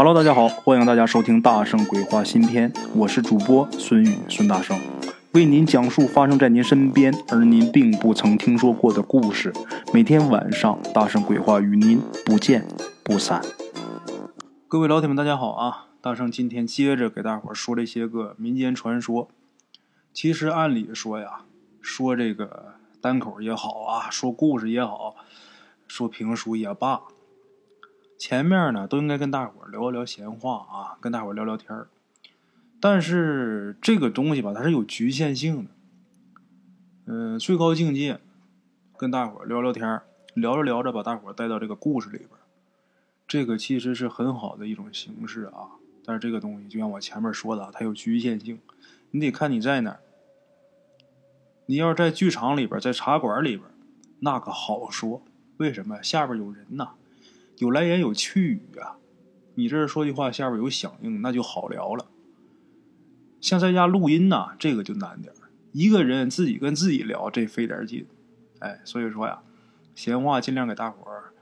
Hello，大家好，欢迎大家收听《大圣鬼话》新篇，我是主播孙宇，孙大圣为您讲述发生在您身边而您并不曾听说过的故事。每天晚上，《大圣鬼话》与您不见不散。各位老铁们，大家好啊！大圣今天接着给大伙儿说这些个民间传说。其实按理说呀，说这个单口也好啊，说故事也好，说评书也罢。前面呢都应该跟大伙聊聊闲话啊，跟大伙聊聊天儿。但是这个东西吧，它是有局限性的。嗯，最高境界跟大伙聊聊天儿，聊着聊着把大伙带到这个故事里边，这个其实是很好的一种形式啊。但是这个东西就像我前面说的，它有局限性，你得看你在哪儿。你要是在剧场里边，在茶馆里边，那个好说。为什么？下边有人呐。有来言有去语啊，你这说句话，下边有响应，那就好聊了。像在家录音呐，这个就难点一个人自己跟自己聊，这费点劲。哎，所以说呀，闲话尽量给大伙儿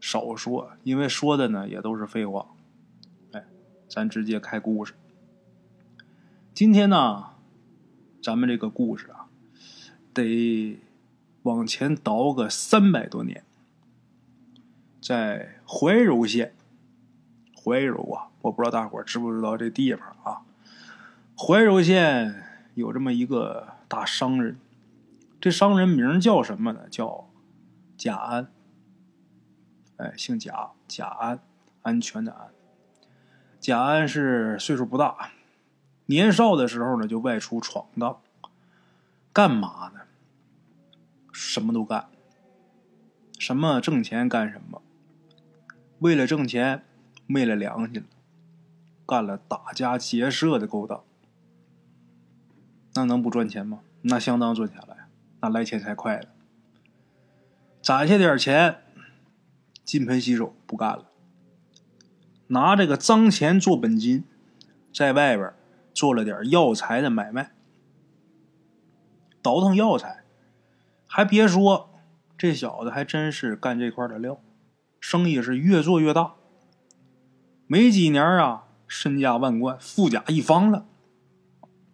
少说，因为说的呢也都是废话。哎，咱直接开故事。今天呢，咱们这个故事啊，得往前倒个三百多年。在怀柔县，怀柔啊，我不知道大伙知不知道这地方啊。怀柔县有这么一个大商人，这商人名叫什么呢？叫贾安。哎，姓贾，贾安，安全的安。贾安是岁数不大，年少的时候呢就外出闯荡，干嘛呢？什么都干，什么挣钱干什么。为了挣钱，昧了良心，干了打家劫舍的勾当，那能不赚钱吗？那相当赚钱了呀，那来钱才快了。攒下点钱，金盆洗手不干了，拿这个脏钱做本金，在外边做了点药材的买卖，倒腾药材。还别说，这小子还真是干这块的料。生意是越做越大，没几年啊，身家万贯，富甲一方了。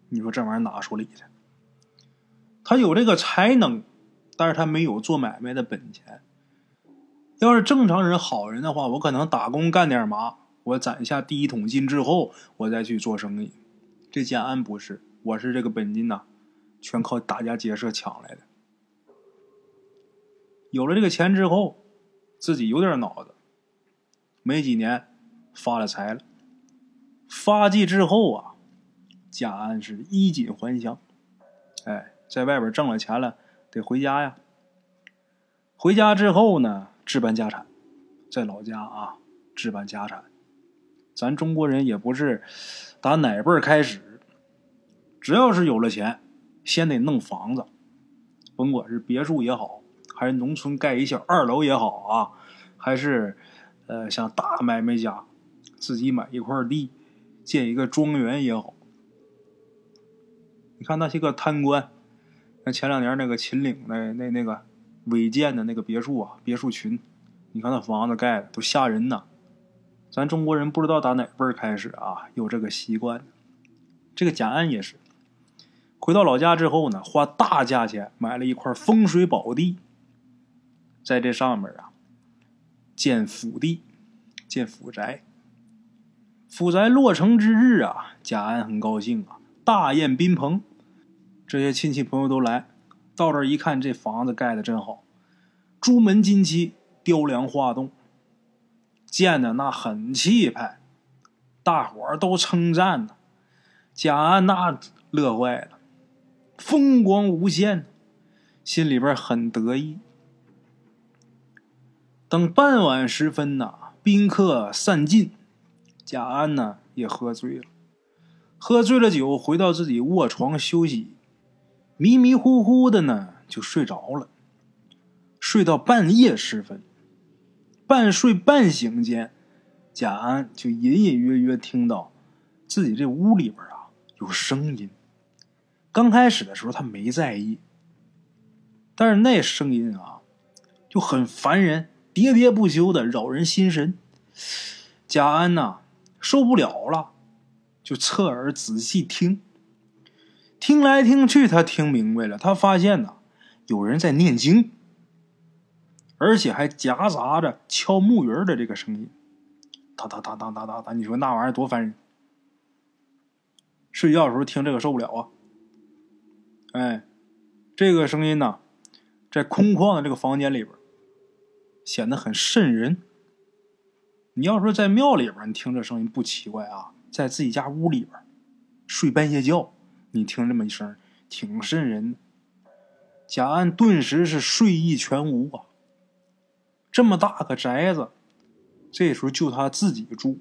你说这玩意儿哪说理去？他有这个才能，但是他没有做买卖的本钱。要是正常人、好人的话，我可能打工干点嘛，我攒下第一桶金之后，我再去做生意。这简安不是，我是这个本金呐，全靠打家劫舍抢来的。有了这个钱之后。自己有点脑子，没几年发了财了。发迹之后啊，贾安是衣锦还乡。哎，在外边挣了钱了，得回家呀。回家之后呢，置办家产，在老家啊置办家产。咱中国人也不是打哪辈开始，只要是有了钱，先得弄房子，甭管是别墅也好。还是农村盖一小二楼也好啊，还是，呃，像大买卖家自己买一块地建一个庄园也好。你看那些个贪官，那前两年那个秦岭那那那个违建的那个别墅啊，别墅群，你看那房子盖的都吓人呐。咱中国人不知道打哪辈儿开始啊有这个习惯。这个贾安也是，回到老家之后呢，花大价钱买了一块风水宝地。在这上面啊，建府地，建府宅。府宅落成之日啊，贾安很高兴啊，大宴宾朋，这些亲戚朋友都来。到这一看，这房子盖的真好，朱门金漆，雕梁画栋，建的那很气派，大伙儿都称赞呢。贾安那乐坏了，风光无限，心里边很得意。等傍晚时分呐，宾客散尽，贾安呢也喝醉了，喝醉了酒，回到自己卧床休息，迷迷糊糊的呢就睡着了。睡到半夜时分，半睡半醒间，贾安就隐隐约约听到自己这屋里边啊有声音。刚开始的时候他没在意，但是那声音啊就很烦人。喋喋不休的扰人心神。贾安呐，受不了了，就侧耳仔细听。听来听去，他听明白了，他发现呐，有人在念经，而且还夹杂着敲木鱼的这个声音，哒哒哒哒哒哒哒。你说那玩意儿多烦人！睡觉的时候听这个受不了啊！哎，这个声音呢，在空旷的这个房间里边，显得很瘆人。你要说在庙里边，你听这声音不奇怪啊，在自己家屋里边睡半夜觉，你听这么一声，挺瘆人。贾安顿时是睡意全无啊！这么大个宅子，这时候就他自己住，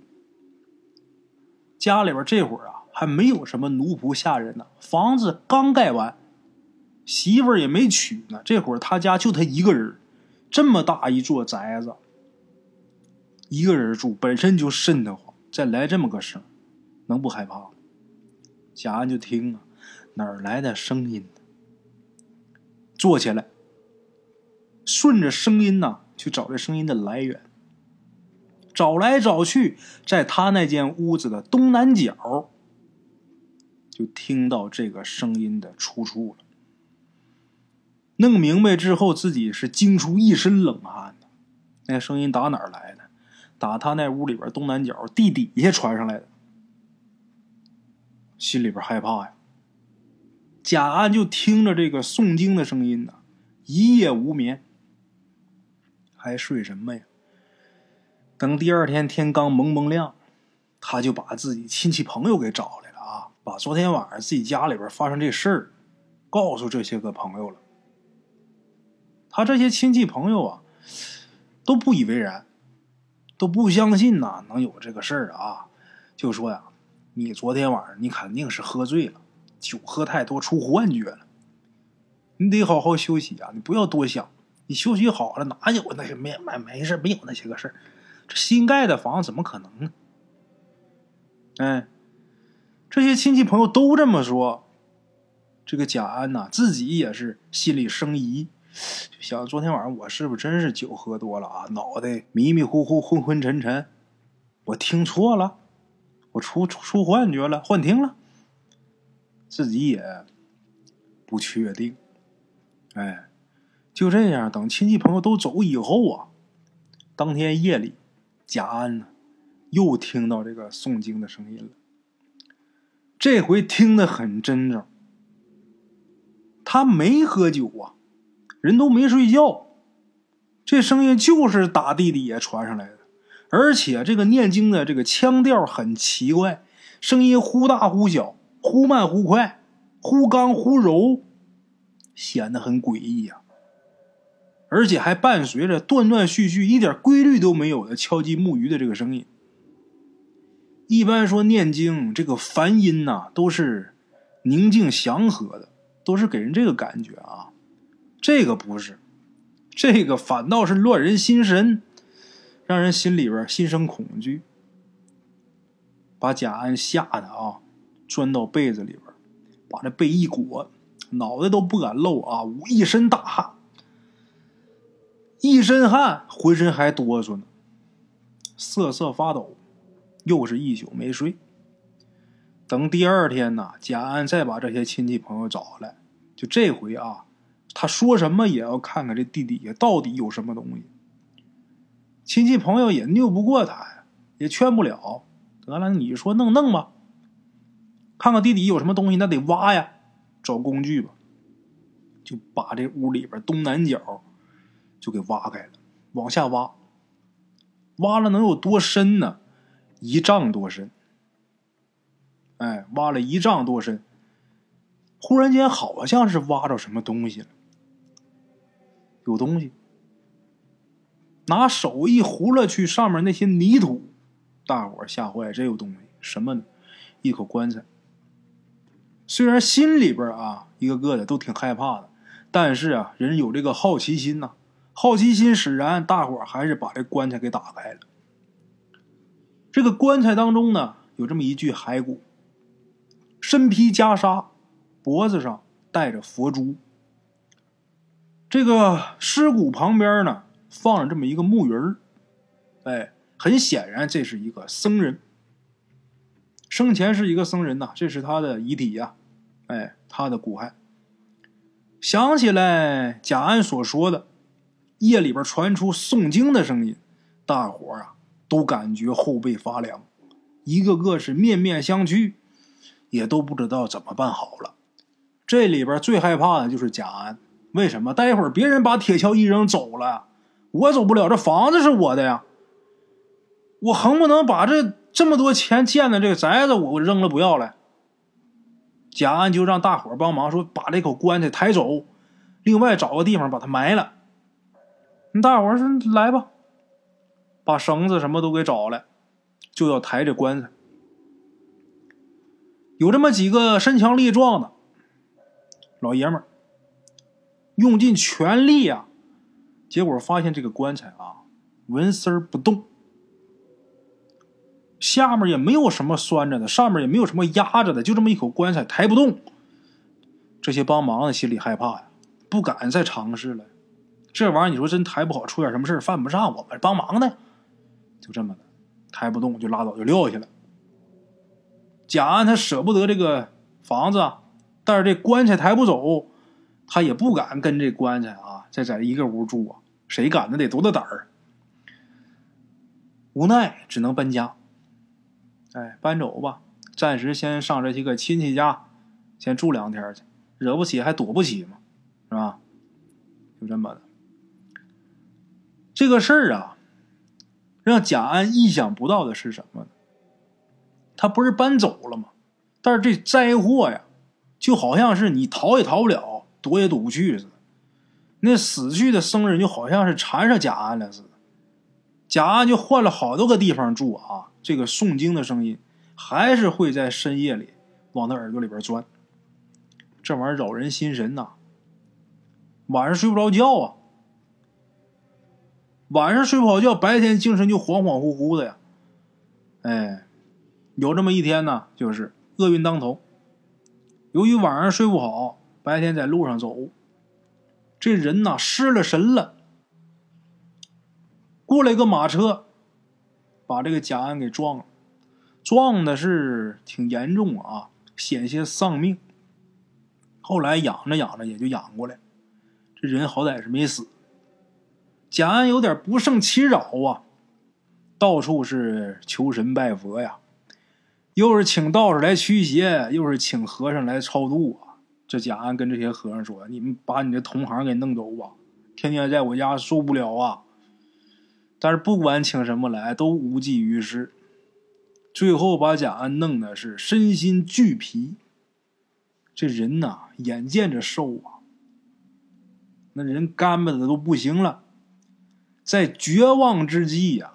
家里边这会儿啊。还没有什么奴仆下人呢，房子刚盖完，媳妇也没娶呢。这会儿他家就他一个人，这么大一座宅子，一个人住本身就瘆得慌，再来这么个声，能不害怕？贾安就听啊，哪儿来的声音呢？坐起来，顺着声音呐去找这声音的来源。找来找去，在他那间屋子的东南角。就听到这个声音的出处了。弄明白之后，自己是惊出一身冷汗呢。那声音打哪儿来的？打他那屋里边东南角地底下传上来的。心里边害怕呀。贾安就听着这个诵经的声音呢，一夜无眠。还睡什么呀？等第二天天刚蒙蒙亮，他就把自己亲戚朋友给找来了啊。把昨天晚上自己家里边发生这事儿告诉这些个朋友了，他这些亲戚朋友啊都不以为然，都不相信呐能有这个事儿啊，就说呀，你昨天晚上你肯定是喝醉了，酒喝太多出幻觉了，你得好好休息啊，你不要多想，你休息好了哪有那些没没没事没有那些个事儿，这新盖的房子怎么可能呢？哎。这些亲戚朋友都这么说，这个贾安呐，自己也是心里生疑，就想昨天晚上我是不是真是酒喝多了啊？脑袋迷迷糊糊、昏昏沉沉，我听错了，我出出幻觉了，幻听了，自己也不确定。哎，就这样，等亲戚朋友都走以后啊，当天夜里，贾安呢又听到这个诵经的声音了。这回听得很真正，他没喝酒啊，人都没睡觉，这声音就是打地底下传上来的，而且这个念经的这个腔调很奇怪，声音忽大忽小，忽慢忽快，忽刚忽柔，显得很诡异呀，而且还伴随着断断续续、一点规律都没有的敲击木鱼的这个声音。一般说念经，这个梵音呐，都是宁静祥和的，都是给人这个感觉啊。这个不是，这个反倒是乱人心神，让人心里边心生恐惧，把贾安吓得啊，钻到被子里边，把这被一裹，脑袋都不敢露啊，捂一身大汗，一身汗，浑身还哆嗦呢，瑟瑟发抖。又是一宿没睡。等第二天呢，贾安再把这些亲戚朋友找来，就这回啊，他说什么也要看看这地底下到底有什么东西。亲戚朋友也拗不过他呀，也劝不了。得了，你说弄弄吧，看看地底有什么东西，那得挖呀，找工具吧。就把这屋里边东南角就给挖开了，往下挖，挖了能有多深呢？一丈多深，哎，挖了一丈多深。忽然间，好像是挖着什么东西了，有东西。拿手一糊了去，上面那些泥土，大伙吓坏了，这有东西，什么呢？一口棺材。虽然心里边啊，一个个的都挺害怕的，但是啊，人有这个好奇心呐，好奇心使然，大伙还是把这棺材给打开了。这个棺材当中呢，有这么一具骸骨，身披袈裟，脖子上戴着佛珠。这个尸骨旁边呢，放着这么一个木鱼儿，哎，很显然这是一个僧人。生前是一个僧人呐，这是他的遗体呀，哎，他的骨骸。想起来贾安所说的，夜里边传出诵经的声音，大伙啊都感觉后背发凉，一个个是面面相觑，也都不知道怎么办好了。这里边最害怕的就是贾安，为什么？待会儿别人把铁锹一扔走了，我走不了，这房子是我的呀，我横不能把这这么多钱建的这个宅子我扔了不要了。贾安就让大伙帮忙说把这口棺材抬走，另外找个地方把它埋了。大伙说来吧，把绳子什么都给找来，就要抬这棺材。有这么几个身强力壮的。老爷们儿用尽全力啊，结果发现这个棺材啊纹丝儿不动，下面也没有什么拴着的，上面也没有什么压着的，就这么一口棺材抬不动。这些帮忙的心里害怕呀，不敢再尝试了。这玩意儿你说真抬不好，出点什么事犯不上我们帮忙的。就这么的，抬不动就拉倒，就撂下了。贾安他舍不得这个房子。但是这棺材抬不走，他也不敢跟这棺材啊再在一个屋住啊，谁敢？那得多大胆儿！无奈只能搬家。哎，搬走吧，暂时先上这些个亲戚家，先住两天去，惹不起还躲不起嘛，是吧？就这么的。这个事儿啊，让贾安意想不到的是什么呢？他不是搬走了吗？但是这灾祸呀！就好像是你逃也逃不了，躲也躲不去似的。那死去的僧人就好像是缠上贾安了似的。贾安就换了好多个地方住啊，这个诵经的声音还是会在深夜里往他耳朵里边钻。这玩意儿扰人心神呐。晚上睡不着觉啊，晚上睡不好觉，白天精神就恍恍惚惚的呀。哎，有这么一天呢，就是厄运当头。由于晚上睡不好，白天在路上走，这人呐失了神了。过来个马车，把这个贾安给撞了，撞的是挺严重啊，险些丧命。后来养着养着也就养过来，这人好歹是没死。贾安有点不胜其扰啊，到处是求神拜佛呀。又是请道士来驱邪，又是请和尚来超度啊！这贾安跟这些和尚说：“你们把你的同行给弄走吧，天天在我家受不了啊！”但是不管请什么来，都无济于事。最后把贾安弄的是身心俱疲，这人呐，眼见着瘦啊，那人干巴的都不行了。在绝望之际呀，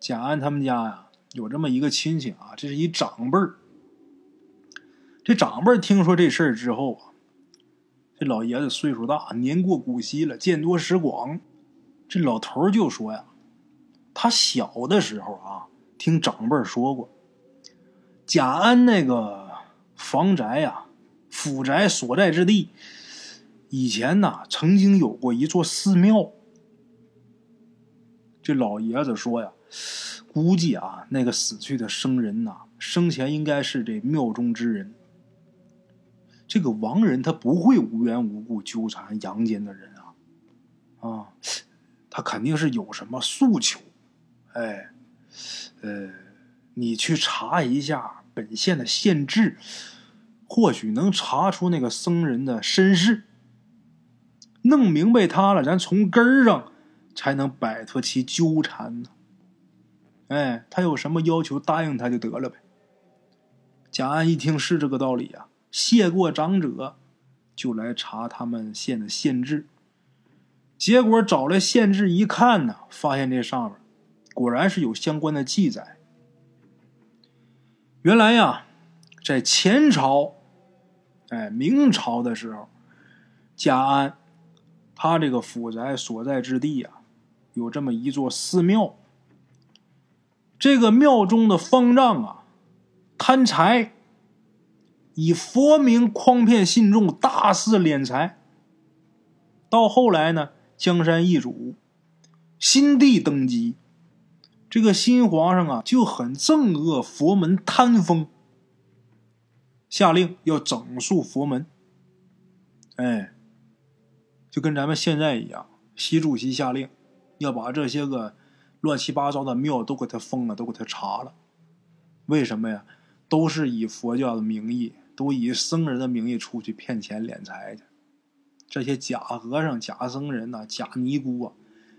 贾安他们家呀。有这么一个亲戚啊，这是一长辈儿。这长辈听说这事儿之后啊，这老爷子岁数大，年过古稀了，见多识广。这老头就说呀，他小的时候啊，听长辈说过，贾安那个房宅呀，府宅所在之地，以前呐，曾经有过一座寺庙。这老爷子说呀。估计啊，那个死去的生人呐，生前应该是这庙中之人。这个亡人他不会无缘无故纠缠阳间的人啊，啊，他肯定是有什么诉求。哎，呃，你去查一下本县的县志，或许能查出那个僧人的身世。弄明白他了，咱从根儿上才能摆脱其纠缠呢。哎，他有什么要求，答应他就得了呗。贾安一听是这个道理啊，谢过长者，就来查他们县的县志。结果找来县志一看呢，发现这上面果然是有相关的记载。原来呀，在前朝，哎，明朝的时候，贾安他这个府宅所在之地啊，有这么一座寺庙。这个庙中的方丈啊，贪财，以佛名诓骗信众，大肆敛财。到后来呢，江山易主，新帝登基，这个新皇上啊就很憎恶佛门贪风，下令要整肃佛门。哎，就跟咱们现在一样，习主席下令要把这些个乱七八糟的庙都给他封了，都给他查了。为什么呀？都是以佛教的名义，都以僧人的名义出去骗钱敛财去。这些假和尚、假僧人呐、假尼姑啊，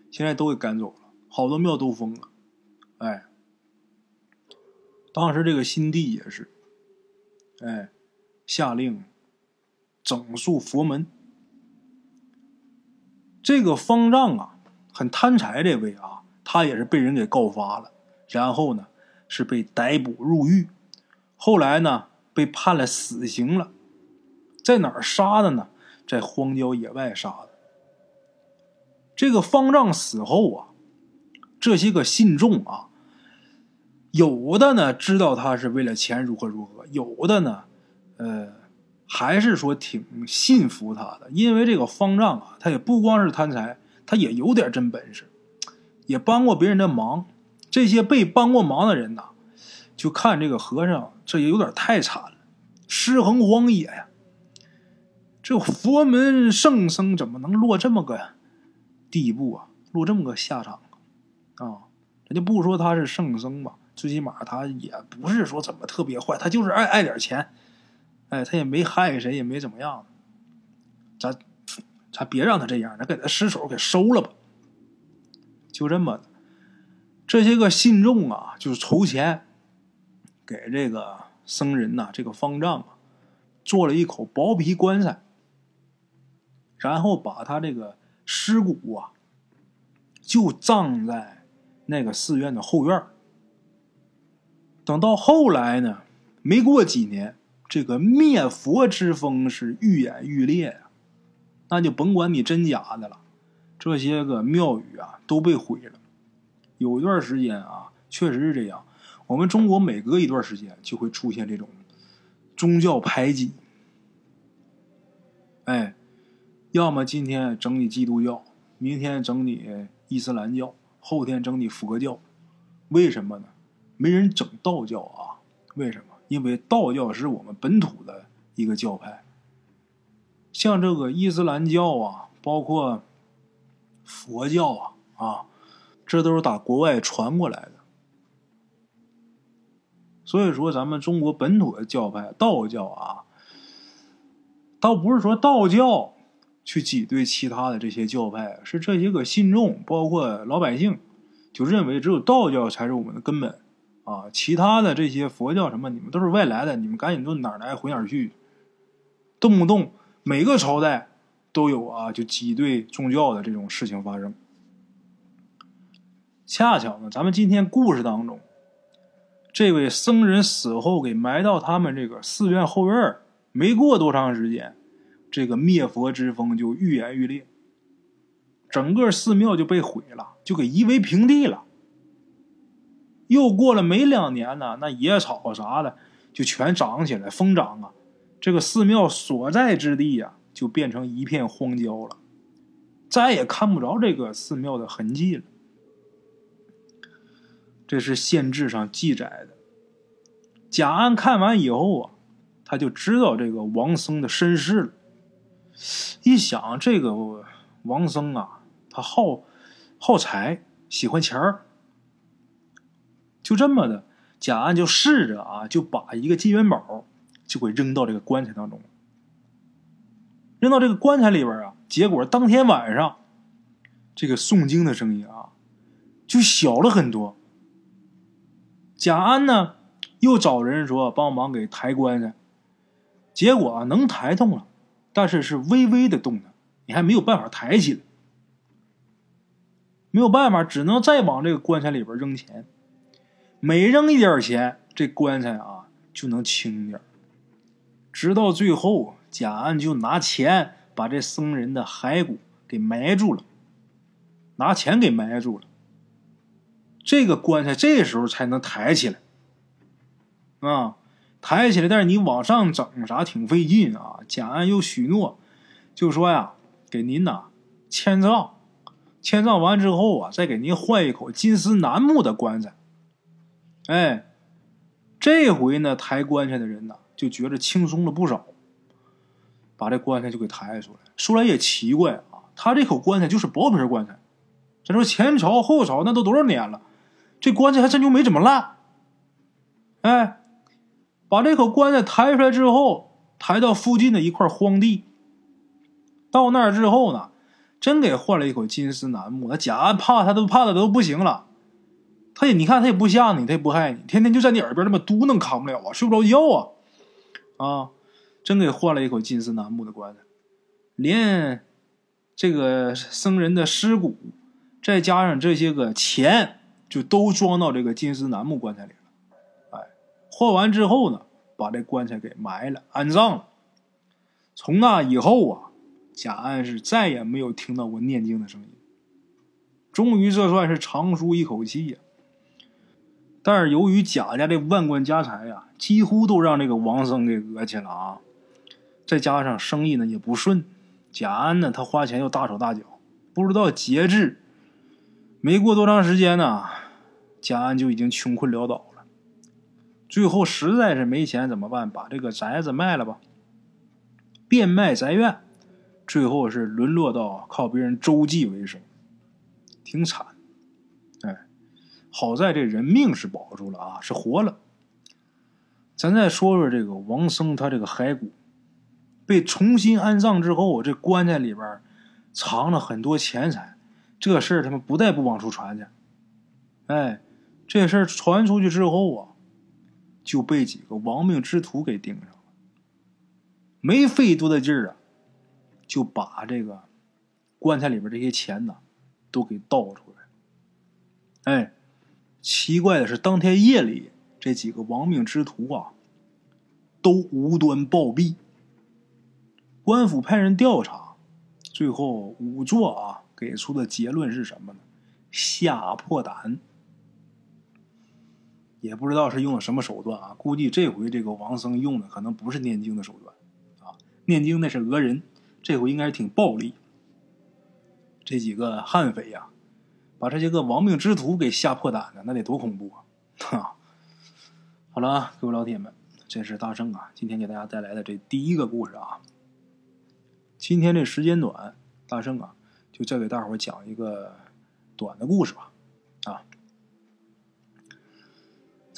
现在都给赶走了，好多庙都封了。哎，当时这个新帝也是，哎，下令整肃佛门。这个方丈啊，很贪财，这位啊，他也是被人给告发了，然后呢，是被逮捕入狱，后来呢，被判了死刑了，在哪儿杀的呢？在荒郊野外杀的。这个方丈死后啊，这些个信众啊。有的呢，知道他是为了钱如何如何；有的呢，呃，还是说挺信服他的，因为这个方丈啊，他也不光是贪财，他也有点真本事，也帮过别人的忙。这些被帮过忙的人呐，就看这个和尚，这也有点太惨，尸横荒野呀。这佛门圣僧怎么能落这么个地步啊？落这么个下场啊？啊，咱就不说他是圣僧吧。最起码他也不是说怎么特别坏，他就是爱爱点钱，哎，他也没害谁，也没怎么样，咱咱别让他这样，咱给他失手给收了吧。就这么，这些个信众啊，就是筹钱给这个僧人呐，这个方丈啊，做了一口薄皮棺材，然后把他这个尸骨啊，就葬在那个寺院的后院等到后来呢，没过几年，这个灭佛之风是愈演愈烈呀，那就甭管你真假的了，这些个庙宇啊都被毁了。有一段时间啊，确实是这样，我们中国每隔一段时间就会出现这种宗教排挤。哎，要么今天整你基督教，明天整你伊斯兰教，后天整你佛教，为什么呢？没人整道教啊？为什么？因为道教是我们本土的一个教派。像这个伊斯兰教啊，包括佛教啊，啊，这都是打国外传过来的。所以说，咱们中国本土的教派道教啊，倒不是说道教去挤兑其他的这些教派，是这些个信众，包括老百姓，就认为只有道教才是我们的根本。啊，其他的这些佛教什么，你们都是外来的，你们赶紧都哪儿来回哪儿去。动不动每个朝代都有啊，就挤兑宗教的这种事情发生。恰巧呢，咱们今天故事当中，这位僧人死后给埋到他们这个寺院后院没过多长时间，这个灭佛之风就愈演愈烈，整个寺庙就被毁了，就给夷为平地了。又过了没两年呢，那野草啥的就全长起来，疯长啊！这个寺庙所在之地呀，就变成一片荒郊了，再也看不着这个寺庙的痕迹了。这是县志上记载的。贾安看完以后啊，他就知道这个王僧的身世了。一想，这个王僧啊，他好好财，喜欢钱儿。就这么的，贾安就试着啊，就把一个金元宝就给扔到这个棺材当中，扔到这个棺材里边啊。结果当天晚上，这个诵经的声音啊，就小了很多。贾安呢，又找人说帮忙给抬棺材，结果啊能抬动了，但是是微微的动的，你还没有办法抬起来，没有办法，只能再往这个棺材里边扔钱。每扔一点钱，这棺材啊就能轻点直到最后，贾安就拿钱把这僧人的骸骨给埋住了，拿钱给埋住了。这个棺材这时候才能抬起来，啊，抬起来。但是你往上整啥挺费劲啊。贾安又许诺，就说呀，给您呐迁葬，迁葬完之后啊，再给您换一口金丝楠木的棺材。哎，这回呢，抬棺材的人呢就觉得轻松了不少，把这棺材就给抬出来。说来也奇怪啊，他这口棺材就是薄皮棺材，咱说前朝后朝那都多少年了，这棺材还真就没怎么烂。哎，把这口棺材抬出来之后，抬到附近的一块荒地。到那儿之后呢，真给换了一口金丝楠木。那贾安怕他都怕的都不行了。他也你看他也不吓你，他也不害你，天天就在你耳边那么嘟囔，扛不了啊，睡不着觉啊，啊，真给换了一口金丝楠木的棺材，连这个僧人的尸骨，再加上这些个钱，就都装到这个金丝楠木棺材里了。哎，换完之后呢，把这棺材给埋了，安葬了。从那以后啊，贾安是再也没有听到过念经的声音。终于，这算是长舒一口气呀。但是由于贾家这万贯家财呀，几乎都让这个王生给讹去了啊！再加上生意呢也不顺，贾安呢他花钱又大手大脚，不知道节制。没过多长时间呢，贾安就已经穷困潦倒了。最后实在是没钱怎么办？把这个宅子卖了吧，变卖宅院，最后是沦落到靠别人周济为生，挺惨。哎好在这人命是保住了啊，是活了。咱再说说这个王生，他这个骸骨被重新安葬之后，这棺材里边藏了很多钱财。这事儿他们不带不往出传去。哎，这事儿传出去之后啊，就被几个亡命之徒给盯上了。没费多大劲儿啊，就把这个棺材里边这些钱呢，都给倒出来。哎。奇怪的是，当天夜里，这几个亡命之徒啊，都无端暴毙。官府派人调查，最后仵作啊给出的结论是什么呢？吓破胆。也不知道是用了什么手段啊，估计这回这个王僧用的可能不是念经的手段啊，念经那是讹人，这回应该是挺暴力。这几个悍匪呀。把这些个亡命之徒给吓破胆了，那得多恐怖啊！哈，好了啊，各位老铁们，这是大圣啊，今天给大家带来的这第一个故事啊。今天这时间短，大圣啊，就再给大伙讲一个短的故事吧。啊，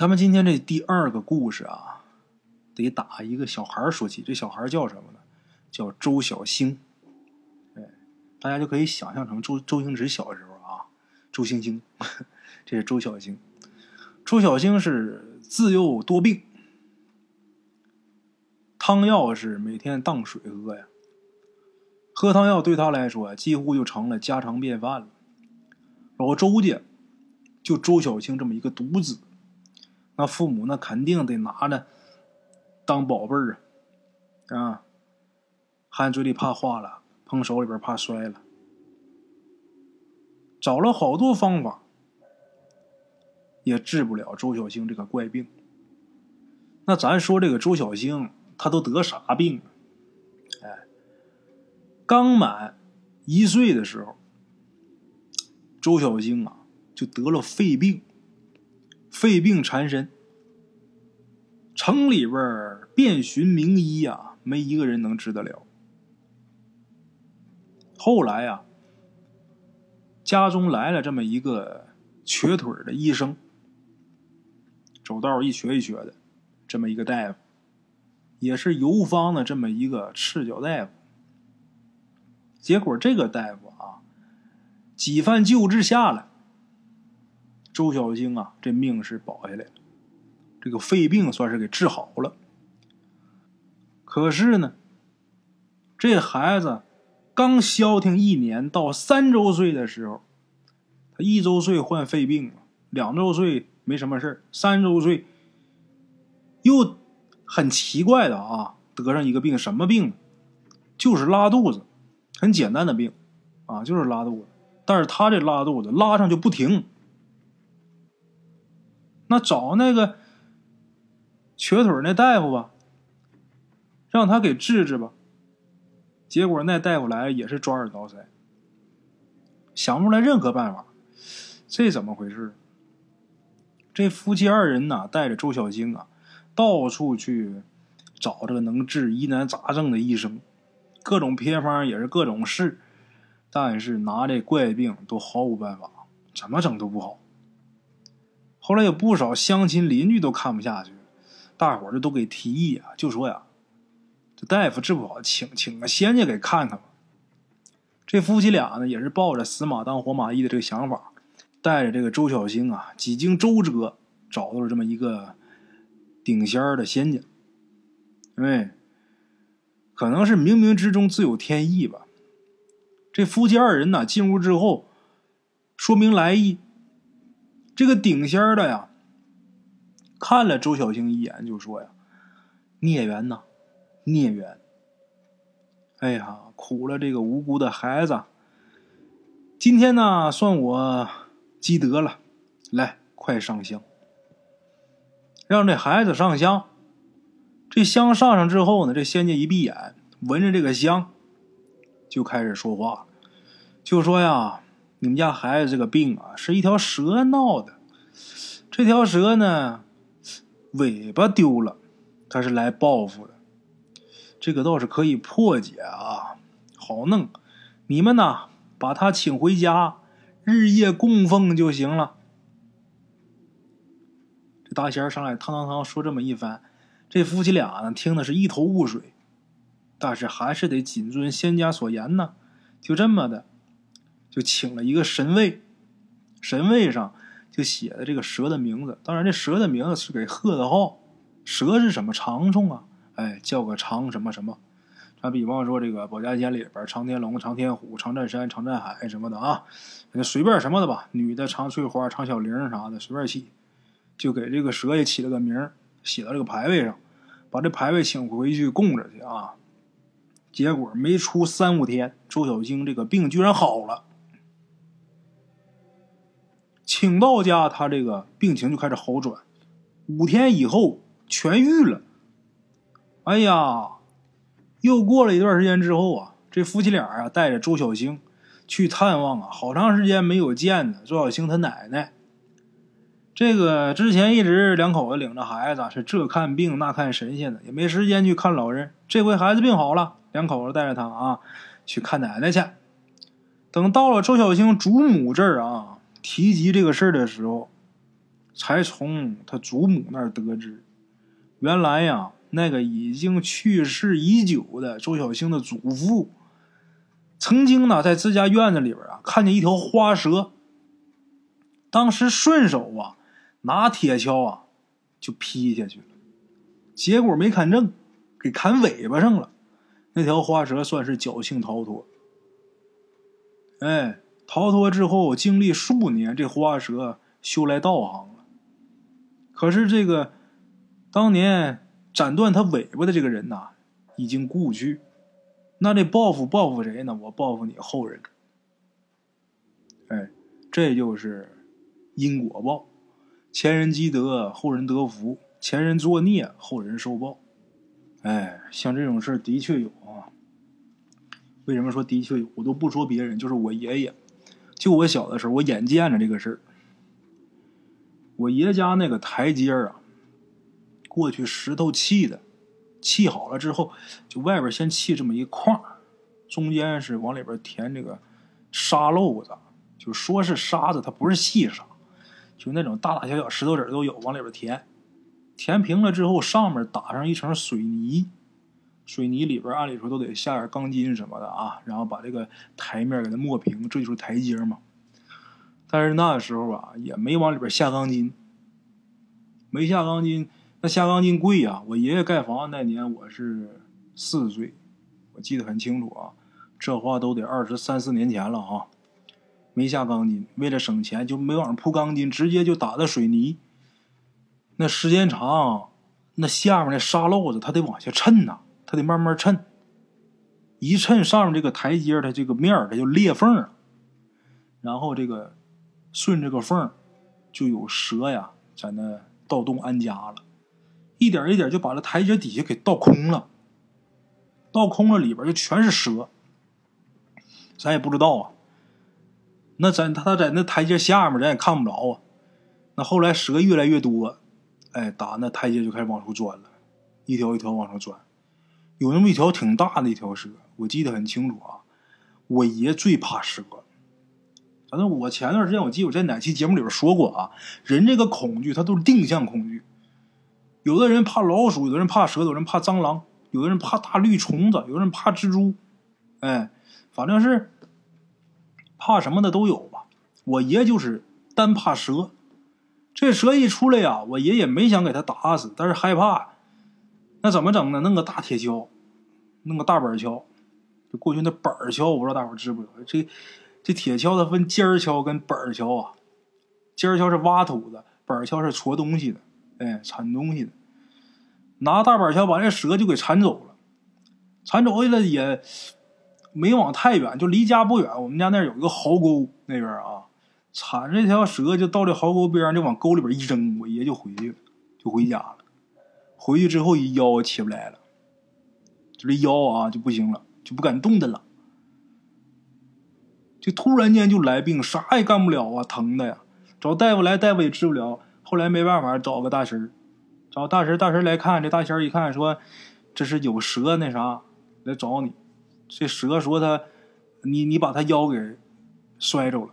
咱们今天这第二个故事啊，得打一个小孩说起。这小孩叫什么呢？叫周小星。哎，大家就可以想象成周周星驰小时候啊。周星星，这是周小星。周小星是自幼多病，汤药是每天当水喝呀。喝汤药对他来说几乎就成了家常便饭了。老周家就周小星这么一个独子，那父母那肯定得拿着当宝贝儿啊啊，含嘴里怕化了，碰手里边怕摔了。找了好多方法，也治不了周小星这个怪病。那咱说这个周小星，他都得啥病？哎，刚满一岁的时候，周小星啊就得了肺病，肺病缠身，城里边遍寻名医啊，没一个人能治得了。后来呀。家中来了这么一个瘸腿的医生，走道一瘸一瘸的，这么一个大夫，也是游方的这么一个赤脚大夫。结果这个大夫啊，几番救治下来，周小星啊，这命是保下来了，这个肺病算是给治好了。可是呢，这孩子。刚消停一年，到三周岁的时候，他一周岁患肺病两周岁没什么事三周岁又很奇怪的啊，得上一个病，什么病？就是拉肚子，很简单的病啊，就是拉肚子。但是他这拉肚子拉上就不停，那找那个瘸腿那大夫吧，让他给治治吧。结果那大夫来也是抓耳挠腮，想不出来任何办法。这怎么回事？这夫妻二人呐，带着周小晶啊，到处去找这个能治疑难杂症的医生，各种偏方也是各种试，但是拿这怪病都毫无办法，怎么整都不好。后来有不少乡亲邻居都看不下去，大伙儿就都给提议啊，就说呀，这大夫治不好，请请个仙家给看看吧。这夫妻俩呢，也是抱着死马当活马医的这个想法。带着这个周小星啊，几经周折，找到了这么一个顶仙儿的仙家。哎，可能是冥冥之中自有天意吧。这夫妻二人呢，进屋之后，说明来意。这个顶仙儿的呀，看了周小星一眼，就说呀：“孽缘呐，孽缘！哎呀，苦了这个无辜的孩子。今天呢，算我……”积德了，来，快上香。让这孩子上香。这香上上之后呢，这仙家一闭眼，闻着这个香，就开始说话，就说呀：“你们家孩子这个病啊，是一条蛇闹的。这条蛇呢，尾巴丢了，它是来报复的。这个倒是可以破解啊，好弄。你们呢，把他请回家。”日夜供奉就行了。这大仙上来，汤汤汤说这么一番，这夫妻俩呢听的是一头雾水，但是还是得谨遵仙家所言呢。就这么的，就请了一个神位，神位上就写的这个蛇的名字。当然，这蛇的名字是给贺的号。蛇是什么长虫啊？哎，叫个长什么什么。咱比方说，这个保家仙里边，长天龙、长天虎、长占山、长占海什么的啊，随便什么的吧。女的长翠花、长小玲啥的，随便起，就给这个蛇也起了个名写到这个牌位上，把这牌位请回去供着去啊。结果没出三五天，周小晶这个病居然好了。请到家，他这个病情就开始好转，五天以后痊愈了。哎呀！又过了一段时间之后啊，这夫妻俩啊带着周小星去探望啊，好长时间没有见的周小星他奶奶。这个之前一直两口子领着孩子是这看病那看神仙的，也没时间去看老人。这回孩子病好了，两口子带着他啊去看奶奶去。等到了周小星祖母这儿啊，提及这个事儿的时候，才从他祖母那儿得知，原来呀。那个已经去世已久的周小星的祖父，曾经呢在自家院子里边啊看见一条花蛇，当时顺手啊拿铁锹啊就劈下去了，结果没砍正，给砍尾巴上了。那条花蛇算是侥幸逃脱。哎，逃脱之后经历数年，这花蛇修来道行了。可是这个当年。斩断他尾巴的这个人呐，已经故去。那这报复报复谁呢？我报复你后人。哎，这就是因果报。前人积德，后人得福；前人作孽，后人受报。哎，像这种事的确有啊。为什么说的确有？我都不说别人，就是我爷爷。就我小的时候，我眼见着这个事儿。我爷家那个台阶啊。过去石头砌的，砌好了之后，就外边先砌这么一框，中间是往里边填这个沙漏子，就说是沙子，它不是细沙，就那种大大小小石头子都有，往里边填。填平了之后，上面打上一层水泥，水泥里边按理说都得下点钢筋什么的啊，然后把这个台面给它磨平，这就是台阶嘛。但是那时候啊，也没往里边下钢筋，没下钢筋。那下钢筋贵呀！我爷爷盖房那年我是四岁，我记得很清楚啊。这话都得二十三四年前了啊。没下钢筋，为了省钱就没往上铺钢筋，直接就打的水泥。那时间长，那下面那沙漏子它得往下衬呐，它得慢慢抻。一抻上面这个台阶，它这个面它就裂缝了。然后这个顺这个缝就有蛇呀在那盗洞安家了。一点一点就把这台阶底下给倒空了，倒空了里边就全是蛇，咱也不知道啊。那咱他在那台阶下面，咱也看不着啊。那后来蛇越来越多，哎，打那台阶就开始往出钻了，一条一条往上钻。有那么一条挺大的一条蛇，我记得很清楚啊。我爷最怕蛇，反正我前段时间我记得我在哪期节目里边说过啊，人这个恐惧他都是定向恐惧。有的人怕老鼠，有的人怕蛇，有的人怕蟑螂，有的人怕大绿虫子，有的人怕蜘蛛，哎，反正是怕什么的都有吧。我爷就是单怕蛇，这蛇一出来呀，我爷也没想给他打死，但是害怕。那怎么整呢？弄个大铁锹，弄个大板锹。就过去那板锹，我不知道大伙知不知道。这这铁锹它分尖锹跟板锹啊。尖锹是挖土的，板锹是戳东西的，哎，铲东西的。拿大板锹把这蛇就给铲走了，铲走去了也没往太远，就离家不远。我们家那儿有一个壕沟那边啊，铲这条蛇就到这壕沟边上，就往沟里边一扔，我爷就回去了，就回家了。回去之后一腰起不来了，就这腰啊就不行了。就不敢动弹了，就突然间就来病，啥也干不了啊，疼的呀！找大夫来，大夫也治不了。后来没办法，找个大神找大神大神来看。这大仙一看，说这是有蛇那啥来找你。这蛇说他，你你把他腰给摔着了，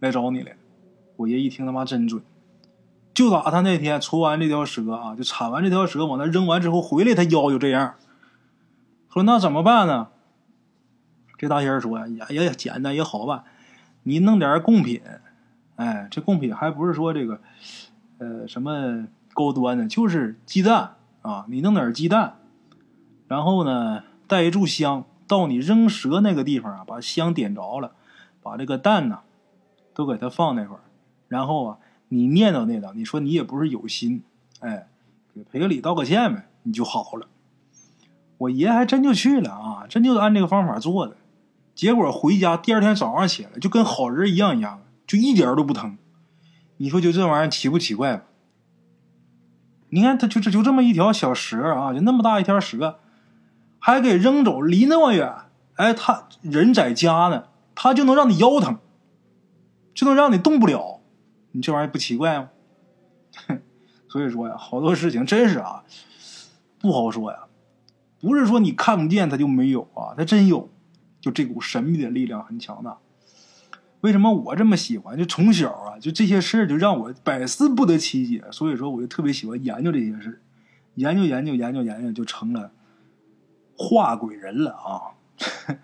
来找你来。我爷一听他妈真准，就打他那天除完这条蛇啊，就铲完这条蛇往那扔完之后回来，他腰就这样。说那怎么办呢？这大仙说呀，也简单也好办，你弄点贡品，哎，这贡品还不是说这个，呃，什么高端的，就是鸡蛋。啊，你弄点鸡蛋，然后呢带一炷香，到你扔蛇那个地方啊，把香点着了，把这个蛋呢都给它放那块儿，然后啊，你念叨念叨，你说你也不是有心，哎，给赔个礼道个歉呗，你就好了。我爷还真就去了啊，真就按这个方法做的，结果回家第二天早上起来就跟好人一样一样，就一点都不疼。你说就这玩意儿奇不奇怪？你看他就这就这么一条小蛇啊，就那么大一条蛇，还给扔走，离那么远，哎，他人在家呢，他就能让你腰疼，就能让你动不了，你这玩意儿不奇怪吗？所以说呀，好多事情真是啊，不好说呀。不是说你看不见它就没有啊，它真有，就这股神秘的力量很强大。为什么我这么喜欢？就从小啊，就这些事儿就让我百思不得其解。所以说，我就特别喜欢研究这些事儿，研究研究研究研究，就成了画鬼人了啊！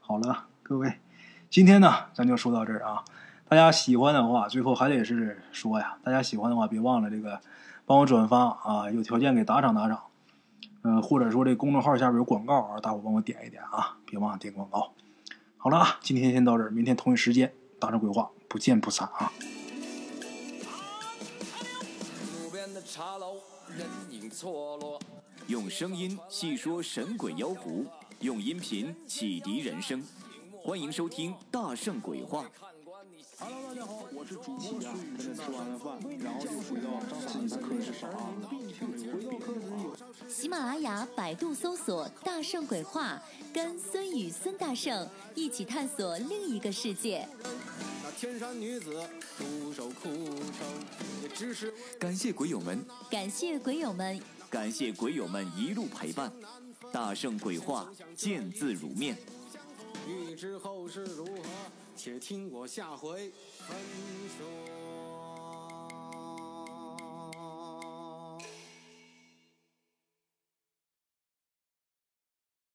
好了，各位，今天呢，咱就说到这儿啊。大家喜欢的话，最后还得是说呀，大家喜欢的话，别忘了这个帮我转发啊，有条件给打赏打赏。嗯，或者说这公众号下边有广告啊，大伙帮我点一点啊，别忘了点广告。好了啊，今天先到这儿，明天同一时间大圣鬼话不见不散啊。用声音细说神鬼妖狐，用音频启迪人生，欢迎收听大圣鬼话。Hello，大家好，我是主播孙宇，跟着吃完了饭，然后就回到自己的课室上啊。喜马拉雅、百度搜索“大圣鬼话”，跟孙宇、孙大圣一起探索另一个世界。那天山女子独守空城，也只是感谢鬼友们，感谢鬼友们，感谢鬼友们一路陪伴。大圣鬼话，见字如面。欲知后事如何？且听我下回分说。